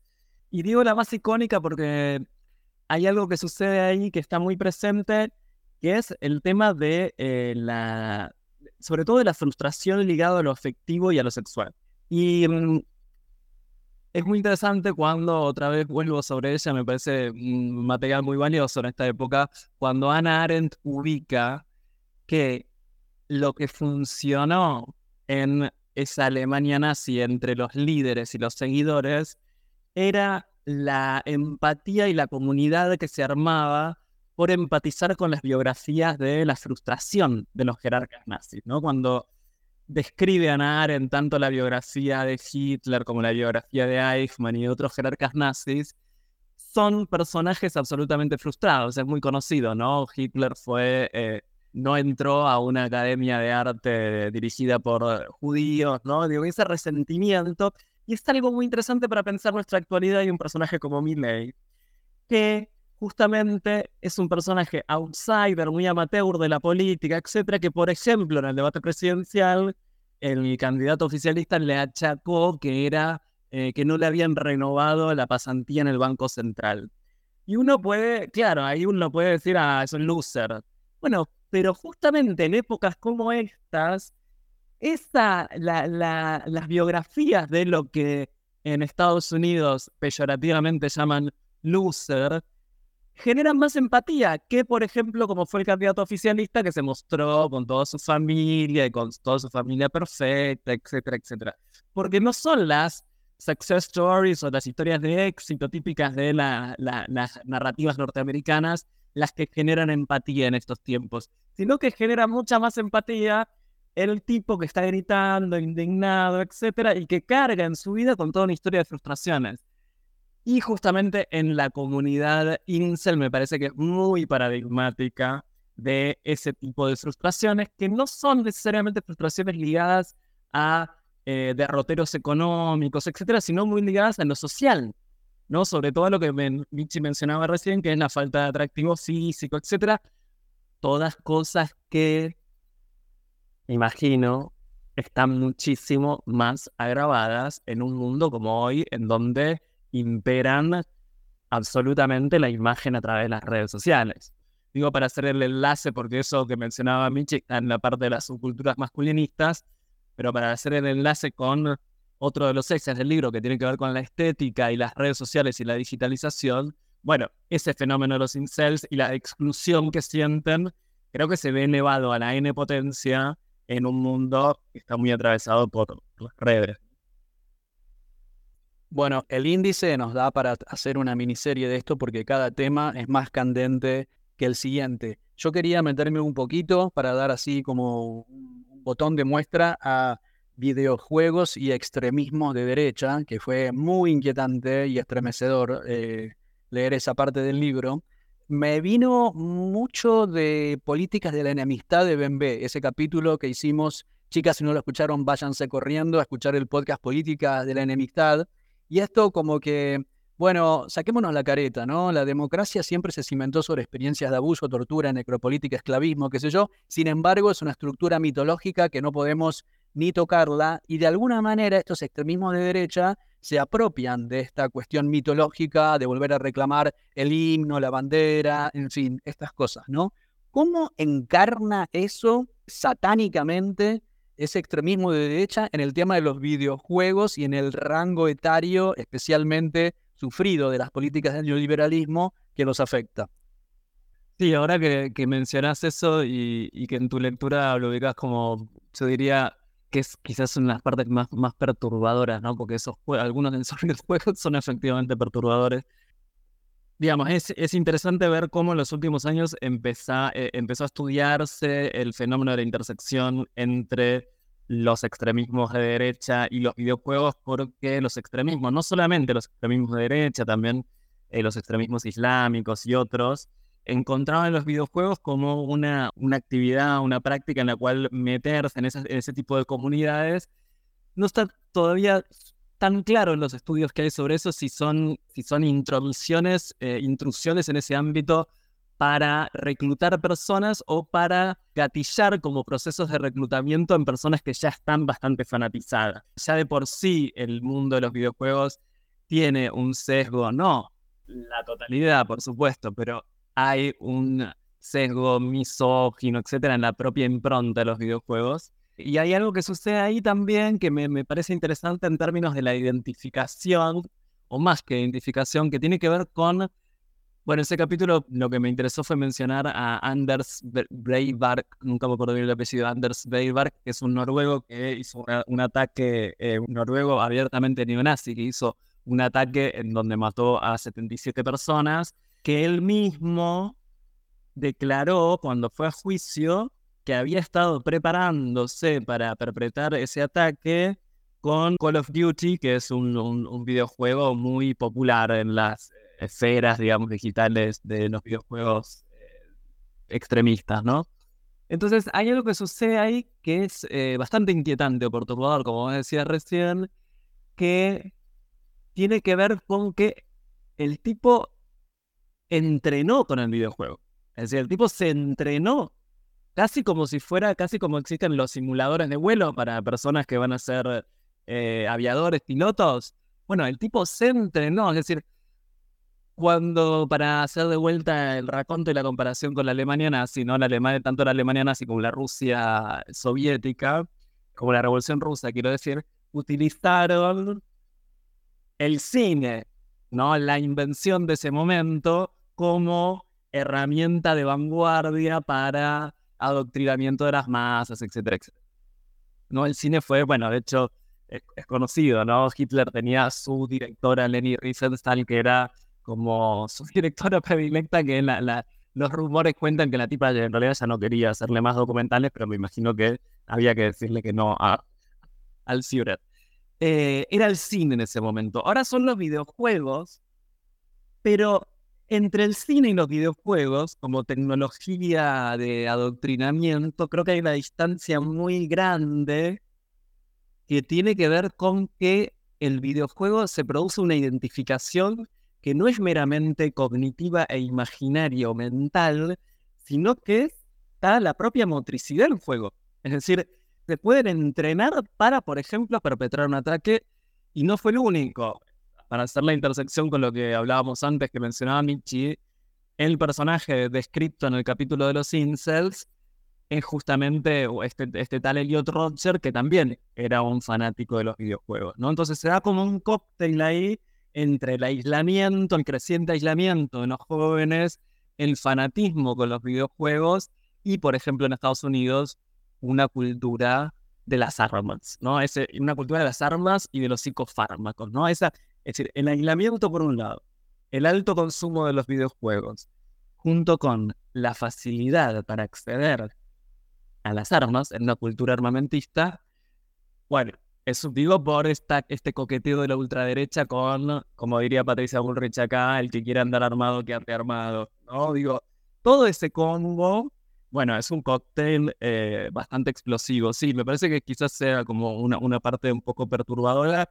Y digo la más icónica porque hay algo que sucede ahí que está muy presente, que es el tema de eh, la, sobre todo de la frustración ligada a lo afectivo y a lo sexual. Y mm, es muy interesante cuando otra vez vuelvo sobre ella, me parece un material muy valioso en esta época, cuando Ana Arendt ubica que lo que funcionó en esa Alemania nazi entre los líderes y los seguidores era la empatía y la comunidad que se armaba por empatizar con las biografías de la frustración de los jerarcas nazis, ¿no? Cuando describe a Ana Arendt tanto la biografía de Hitler como la biografía de Eichmann y otros jerarcas nazis, son personajes absolutamente frustrados. Es muy conocido, ¿no? Hitler fue, eh, no entró a una academia de arte dirigida por judíos, ¿no? Digo, ese resentimiento. Y es algo muy interesante para pensar nuestra actualidad y un personaje como Milley, que justamente es un personaje outsider, muy amateur de la política, etcétera, que por ejemplo en el debate presidencial el candidato oficialista le achacó que era eh, que no le habían renovado la pasantía en el Banco Central. Y uno puede, claro, ahí uno puede decir, ah, es un loser. Bueno, pero justamente en épocas como estas, esa, las biografías de lo que en Estados Unidos peyorativamente llaman loser, generan más empatía que, por ejemplo, como fue el candidato oficialista que se mostró con toda su familia y con toda su familia perfecta, etcétera, etcétera. Porque no son las success stories o las historias de éxito típicas de las narrativas norteamericanas las que generan empatía en estos tiempos, sino que genera mucha más empatía el tipo que está gritando, indignado, etcétera, y que carga en su vida con toda una historia de frustraciones. Y justamente en la comunidad incel me parece que es muy paradigmática de ese tipo de frustraciones que no son necesariamente frustraciones ligadas a eh, derroteros económicos, etcétera, sino muy ligadas a lo social, ¿no? Sobre todo lo que Michi mencionaba recién, que es la falta de atractivo físico, etcétera. Todas cosas que, imagino, están muchísimo más agravadas en un mundo como hoy, en donde imperan absolutamente la imagen a través de las redes sociales. Digo para hacer el enlace, porque eso que mencionaba Michi está en la parte de las subculturas masculinistas, pero para hacer el enlace con otro de los ejes del libro que tiene que ver con la estética y las redes sociales y la digitalización, bueno, ese fenómeno de los incels y la exclusión que sienten, creo que se ve elevado a la N potencia en un mundo que está muy atravesado por las redes. Bueno, el índice nos da para hacer una miniserie de esto porque cada tema es más candente que el siguiente. Yo quería meterme un poquito para dar así como un botón de muestra a videojuegos y extremismos de derecha, que fue muy inquietante y estremecedor eh, leer esa parte del libro. Me vino mucho de Políticas de la Enemistad de B, ese capítulo que hicimos. Chicas, si no lo escucharon, váyanse corriendo a escuchar el podcast Políticas de la Enemistad y esto como que, bueno, saquémonos la careta, ¿no? La democracia siempre se cimentó sobre experiencias de abuso, tortura, necropolítica, esclavismo, qué sé yo. Sin embargo, es una estructura mitológica que no podemos ni tocarla y de alguna manera estos extremismos de derecha se apropian de esta cuestión mitológica de volver a reclamar el himno, la bandera, en fin, estas cosas, ¿no? ¿Cómo encarna eso satánicamente ese extremismo de derecha en el tema de los videojuegos y en el rango etario especialmente sufrido de las políticas del neoliberalismo que los afecta. Sí, ahora que, mencionas eso y, que en tu lectura lo ubicas como, yo diría que es quizás una de las partes más, más perturbadoras, ¿no? Porque esos algunos de esos (laughs) videojuegos son efectivamente perturbadores. Digamos, es, es interesante ver cómo en los últimos años empezó, eh, empezó a estudiarse el fenómeno de la intersección entre los extremismos de derecha y los videojuegos, porque los extremismos, no solamente los extremismos de derecha, también eh, los extremismos islámicos y otros, encontraban los videojuegos como una, una actividad, una práctica en la cual meterse en, en ese tipo de comunidades. No está todavía tan claro en los estudios que hay sobre eso si son, si son introducciones, eh, intrusiones en ese ámbito para reclutar personas o para gatillar como procesos de reclutamiento en personas que ya están bastante fanatizadas. Ya de por sí el mundo de los videojuegos tiene un sesgo, no la totalidad, por supuesto, pero hay un sesgo misógino, etcétera, en la propia impronta de los videojuegos. Y hay algo que sucede ahí también que me, me, parece interesante en términos de la identificación, o más que identificación, que tiene que ver con, bueno, ese capítulo lo que me interesó fue mencionar a Anders Breivik, nunca me acuerdo bien el apellido, Anders Breivik, que es un noruego que hizo un ataque, eh, un noruego abiertamente neonazi, que hizo un ataque en donde mató a 77 personas, que él mismo declaró cuando fue a juicio que había estado preparándose para perpetrar ese ataque con Call of Duty, que es un, videojuego muy popular en las esferas, digamos, digitales de los videojuegos eh, extremistas, ¿no? Entonces, hay algo que sucede ahí que es eh, bastante inquietante o perturbador, como decía recién, que tiene que ver con que el tipo entrenó con el videojuego. Es decir, el tipo se entrenó casi como si fuera, casi como existen los simuladores de vuelo para personas que van a ser eh, aviadores, pilotos. Bueno, el tipo se entrenó, es decir, cuando para hacer de vuelta el raconto y la comparación con la Alemania nazi, ¿no? La Alemania, tanto la Alemania nazi como la Rusia soviética, como la Revolución Rusa, quiero decir, utilizaron el cine, ¿no? La invención de ese momento como herramienta de vanguardia para adoctrinamiento de las masas, etcétera, etcétera. ¿No? El cine fue, bueno, de hecho, es, conocido, ¿no? Hitler tenía su directora Leni Riefenstahl, que era como su (laughs) directora predilecta, que la, los rumores cuentan que la tipa en realidad ya no quería hacerle más documentales, pero me imagino que había que decirle que no a, al Führer. Eh, era el cine en ese momento. Ahora son los videojuegos, pero entre el cine y los videojuegos, como tecnología de adoctrinamiento, creo que hay una distancia muy grande que tiene que ver con que el videojuego se produce una identificación que no es meramente cognitiva e imaginaria o mental, sino que está la propia motricidad del juego. Es decir, se pueden entrenar para, por ejemplo, perpetrar un ataque y no fue el único. Para hacer la intersección con lo que hablábamos antes que mencionaba Michi, el personaje descrito en el capítulo de los incels es justamente este, este tal Elliot Roger que también era un fanático de los videojuegos, ¿no? Entonces se da como un cóctel ahí entre el aislamiento, el creciente aislamiento de los jóvenes, el fanatismo con los videojuegos y, por ejemplo, en Estados Unidos, una cultura de las armas, ¿no? Es una cultura de las armas y de los psicofármacos, ¿no? Esa, es decir, el aislamiento por un lado, el alto consumo de los videojuegos, junto con la facilidad para acceder a las armas en una cultura armamentista, bueno, eso digo por esta, este coqueteo de la ultraderecha con, como diría Patricia Bullrich acá, el que quiera andar armado que ande armado, ¿no? Digo, todo ese combo bueno, es un cóctel eh, bastante explosivo. Sí, me parece que quizás sea como una, una parte un poco perturbadora,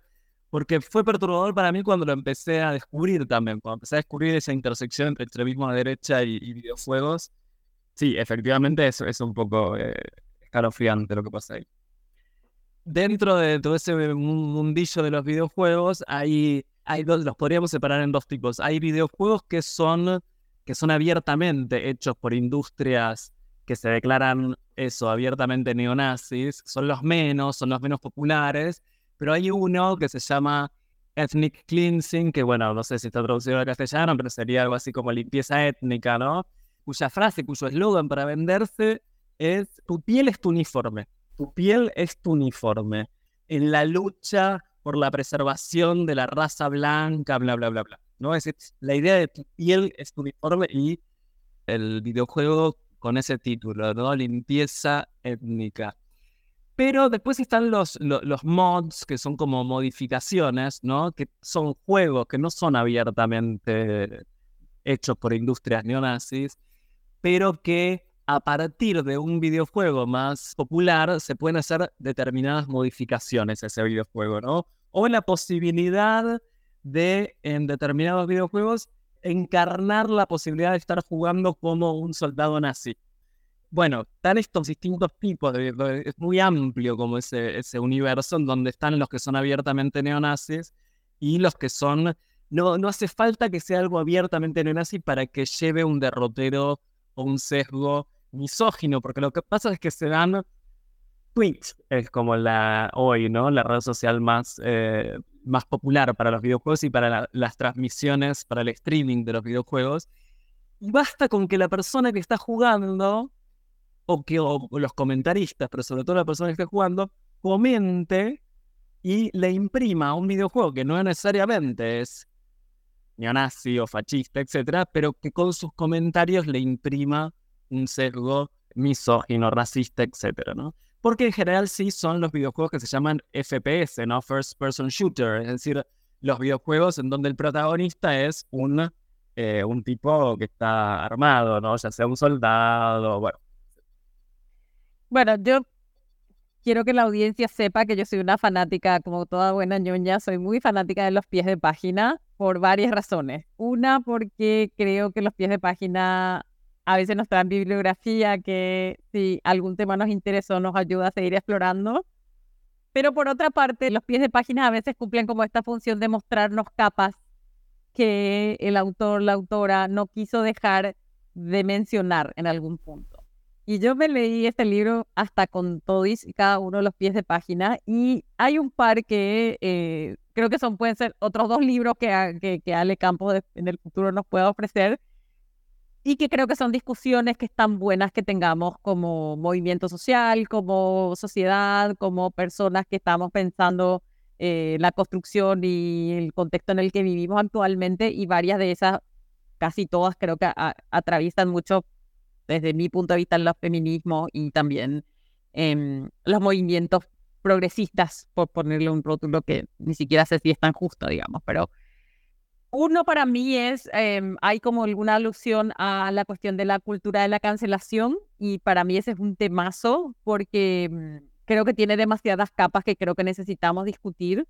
porque fue perturbador para mí cuando lo empecé a descubrir también, cuando empecé a descubrir esa intersección entre extremismo de derecha y, videojuegos. Sí, efectivamente eso es un poco eh, escalofriante lo que pasa ahí. Dentro de todo ese mundillo de los videojuegos, hay, hay dos, los podríamos separar en dos tipos. Hay videojuegos que son, que son abiertamente hechos por industrias que se declaran eso, abiertamente neonazis, son los menos, son los menos populares, pero hay uno que se llama Ethnic Cleansing, que bueno, no sé si está traducido al castellano, pero sería algo así como limpieza étnica, ¿no? Cuya frase, cuyo eslogan para venderse es, tu piel es tu uniforme, tu piel es tu uniforme, en la lucha por la preservación de la raza blanca, bla, bla, bla, bla. ¿no? Es la idea de tu piel es tu uniforme y el videojuego con ese título, ¿no? Limpieza étnica. Pero después están los, mods, que son como modificaciones, ¿no? Que son juegos que no son abiertamente hechos por industrias neonazis, pero que a partir de un videojuego más popular se pueden hacer determinadas modificaciones a ese videojuego, ¿no? O la posibilidad de, en determinados videojuegos, encarnar la posibilidad de estar jugando como un soldado nazi. Bueno, están estos distintos tipos, es muy amplio como ese, ese universo en donde están los que son abiertamente neonazis y los que son, no, no hace falta que sea algo abiertamente neonazi para que lleve un derrotero o un sesgo misógino, porque lo que pasa es que se dan Twitch, es como la hoy, ¿no? La red social más, eh, más popular para los videojuegos y para las transmisiones, para el streaming de los videojuegos. Y basta con que la persona que está jugando, o que los comentaristas, pero sobre todo la persona que está jugando, comente y le imprima un videojuego que no necesariamente es neonazi o fascista, etcétera, pero que con sus comentarios le imprima un sesgo misógino, racista, etcétera, ¿no? Porque en general sí son los videojuegos que se llaman FPS, ¿no? First Person Shooter, es decir, los videojuegos en donde el protagonista es un, eh, un tipo que está armado, ¿no? Ya sea un soldado, bueno. Bueno, yo quiero que la audiencia sepa que yo soy una fanática, como toda buena ñoña, soy muy fanática de los pies de página por varias razones. Una, porque creo que los pies de página a veces nos traen bibliografía que si algún tema nos interesó nos ayuda a seguir explorando. Pero por otra parte, los pies de página a veces cumplen como esta función de mostrarnos capas que el autor, la autora no quiso dejar de mencionar en algún punto. Y yo me leí este libro hasta con todos y cada uno de los pies de página y hay un par que eh, creo que son pueden ser otros dos libros que, que, que Ale Campos en el futuro nos pueda ofrecer y que creo que son discusiones que están buenas que tengamos como movimiento social, como sociedad, como personas que estamos pensando eh, la construcción y el contexto en el que vivimos actualmente y varias de esas, casi todas creo que atraviesan mucho desde mi punto de vista en los feminismos y también en los movimientos progresistas, por ponerle un rótulo que ni siquiera sé si es tan justo, digamos, pero uno para mí es, em, hay como alguna alusión a la cuestión de la cultura de la cancelación y para mí ese es un temazo porque mm, creo que tiene demasiadas capas que creo que necesitamos discutir.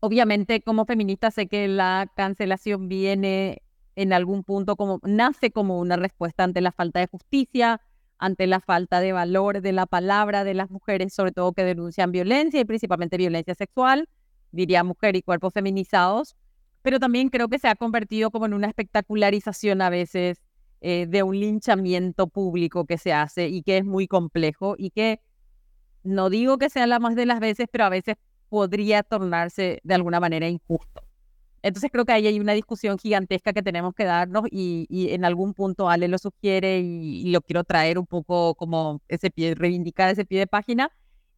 Obviamente como feminista sé que la cancelación viene en algún punto como, nace como una respuesta ante la falta de justicia, ante la falta de valor de la palabra de las mujeres, sobre todo que denuncian violencia y principalmente violencia sexual, diría mujer y cuerpos feminizados pero también creo que se ha convertido como en una espectacularización a veces eh, de un linchamiento público que se hace y que es muy complejo y que no digo que sea la más de las veces, pero a veces podría tornarse de alguna manera injusto. Entonces creo que ahí hay una discusión gigantesca que tenemos que darnos y, en algún punto Ale lo sugiere y, y, lo quiero traer un poco como ese pie, reivindicar ese pie de página.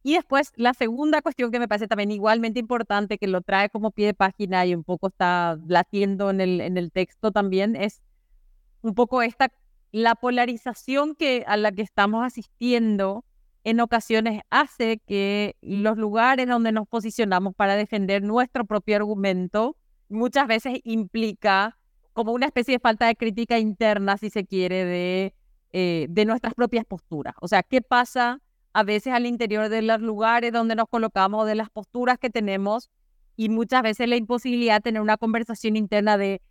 Y después, la segunda cuestión que me parece también igualmente importante, que lo trae como pie de página y un poco está latiendo en el, en el texto también, es un poco esta, la polarización que, a la que estamos asistiendo en ocasiones hace que los lugares donde nos posicionamos para defender nuestro propio argumento muchas veces implica como una especie de falta de crítica interna, si se quiere, de, eh, de nuestras propias posturas. O sea, ¿qué pasa? a veces al interior de los lugares donde nos colocamos, de las posturas que tenemos y muchas veces la imposibilidad de tener una conversación interna de,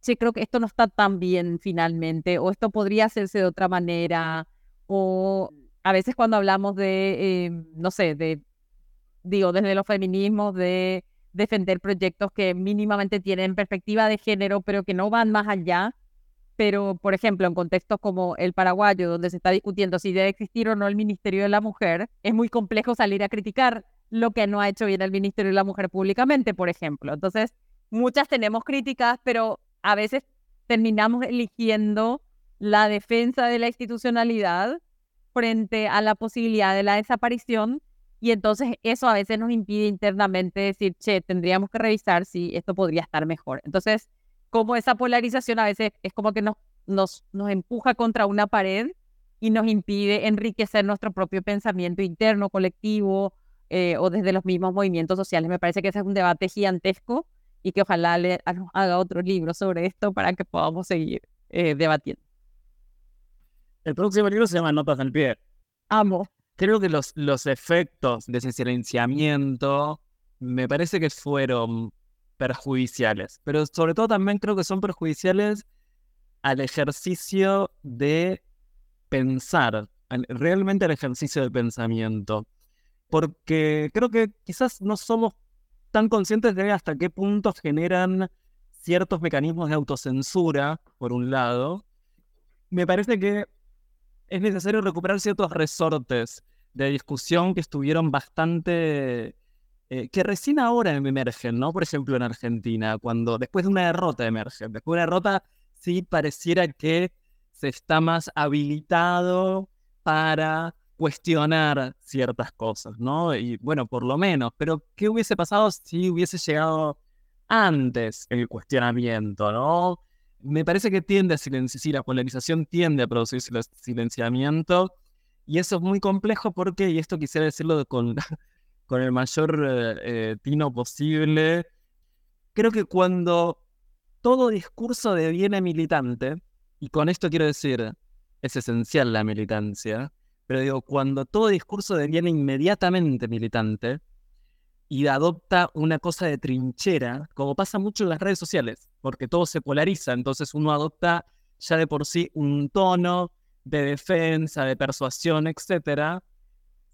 sí, creo que esto no está tan bien finalmente, o esto podría hacerse de otra manera, o a veces cuando hablamos de, eh, no sé, de, digo, desde los feminismos, de defender proyectos que mínimamente tienen perspectiva de género, pero que no van más allá, pero por ejemplo, en contextos como el paraguayo, donde se está discutiendo si debe existir o no el Ministerio de la Mujer, es muy complejo salir a criticar lo que no ha hecho bien el Ministerio de la Mujer públicamente, por ejemplo. Entonces, muchas tenemos críticas, pero a veces terminamos eligiendo la defensa de la institucionalidad frente a la posibilidad de la desaparición y entonces eso a veces nos impide internamente decir, che, tendríamos que revisar si esto podría estar mejor. Entonces, como esa polarización a veces es como que nos, nos, nos empuja contra una pared y nos impide enriquecer nuestro propio pensamiento interno, colectivo eh, o desde los mismos movimientos sociales. Me parece que ese es un debate gigantesco y que ojalá le haga otro libro sobre esto para que podamos seguir eh, debatiendo. El próximo libro se llama Notas del Pie. Amo. Creo que los, los efectos de ese silenciamiento me parece que fueron perjudiciales, pero sobre todo también creo que son perjudiciales al ejercicio de pensar, realmente al ejercicio de pensamiento, porque creo que quizás no somos están conscientes de hasta qué punto generan ciertos mecanismos de autocensura, por un lado, me parece que es necesario recuperar ciertos resortes de discusión que estuvieron bastante, eh, que recién ahora emergen, ¿no? Por ejemplo, en Argentina, cuando después de una derrota emergen, después de una derrota sí pareciera que se está más habilitado para cuestionar ciertas cosas, ¿no? Y bueno, por lo menos, pero ¿qué hubiese pasado si hubiese llegado antes el cuestionamiento, ¿no? Me parece que tiende a silenciar, sí, la polarización tiende a producir silenciamiento y eso es muy complejo porque, y esto quisiera decirlo con, (laughs) con el mayor eh, eh, tino posible, creo que cuando todo discurso deviene militante, y con esto quiero decir, es esencial la militancia, pero digo, cuando todo discurso deviene inmediatamente militante, y adopta una cosa de trinchera, como pasa mucho en las redes sociales, porque todo se polariza, entonces uno adopta ya de por sí un tono de defensa, de persuasión, etcétera,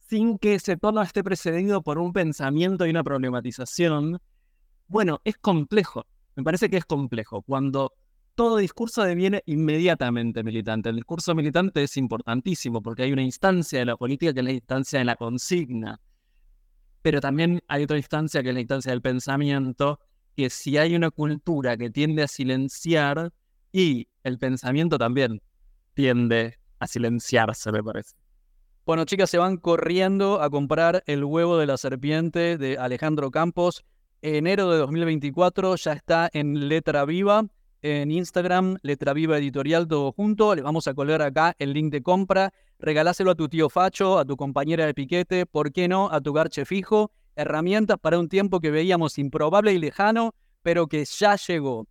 sin que ese tono esté precedido por un pensamiento y una problematización. Bueno, es complejo, me parece que es complejo. Cuando todo discurso deviene inmediatamente militante. El discurso militante es importantísimo porque hay una instancia de la política que es la instancia de la consigna pero también hay otra instancia que es la instancia del pensamiento, que si hay una cultura que tiende a silenciar y el pensamiento también tiende a silenciarse, me parece. Bueno, chicas, se van corriendo a comprar el huevo de la serpiente de Alejandro Campos. Enero de 2024 ya está en letra viva en Instagram, Letra Viva Editorial, todo junto. Le vamos a colgar acá el link de compra. Regaláselo a tu tío Facho, a tu compañera de piquete, ¿por qué no? A tu garche fijo. Herramientas para un tiempo que veíamos improbable y lejano, pero que ya llegó.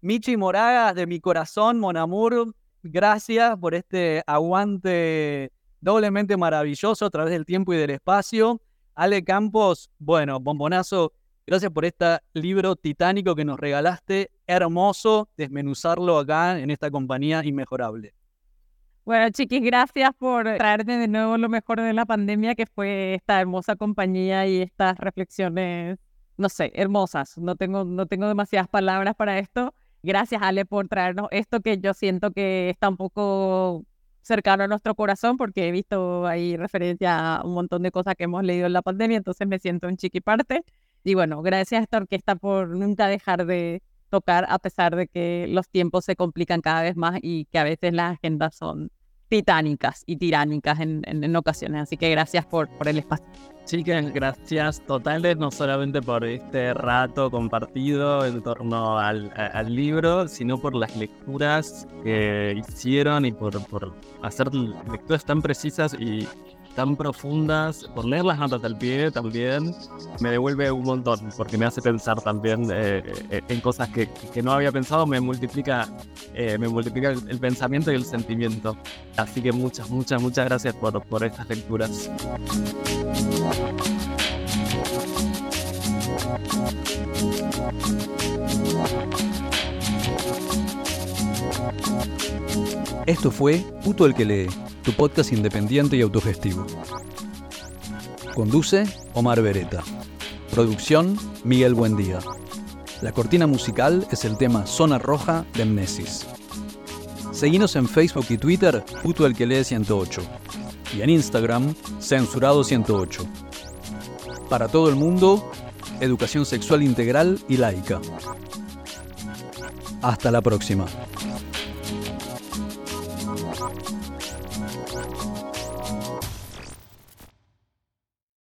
Michi Moragas, de mi corazón, Monamur, gracias por este aguante doblemente maravilloso a través del tiempo y del espacio. Ale Campos, bueno, bombonazo Gracias por este libro titánico que nos regalaste. Hermoso desmenuzarlo acá en esta compañía inmejorable. Bueno, chiquis, gracias por traerte de nuevo lo mejor de la pandemia, que fue esta hermosa compañía y estas reflexiones, no sé, hermosas. No tengo, no tengo demasiadas palabras para esto. Gracias, Ale, por traernos esto que yo siento que está un poco cercano a nuestro corazón, porque he visto ahí referencia a un montón de cosas que hemos leído en la pandemia, entonces me siento un chiqui parte. Y bueno, gracias a esta orquesta por nunca dejar de tocar a pesar de que los tiempos se complican cada vez más y que a veces las agendas son titánicas y tiránicas en, en, ocasiones. Así que gracias por, por el espacio. Chicas, gracias totales, no solamente por este rato compartido en torno al, al libro, sino por las lecturas que hicieron y por, por hacer lecturas tan precisas y tan profundas, por leer las notas del pie también, me devuelve un montón, porque me hace pensar también eh, eh, en cosas que, que, no había pensado, me multiplica, eh, me multiplica el, pensamiento y el sentimiento. Así que muchas, muchas, muchas gracias por, por estas lecturas. Esto fue Puto el que lee tu podcast independiente y autogestivo. Conduce Omar Beretta. Producción Miguel Buendía. La cortina musical es el tema Zona Roja de Mnesis. Seguinos en Facebook y Twitter, Puto el que lee 108. Y en Instagram, Censurado 108. Para todo el mundo, educación sexual integral y laica. Hasta la próxima.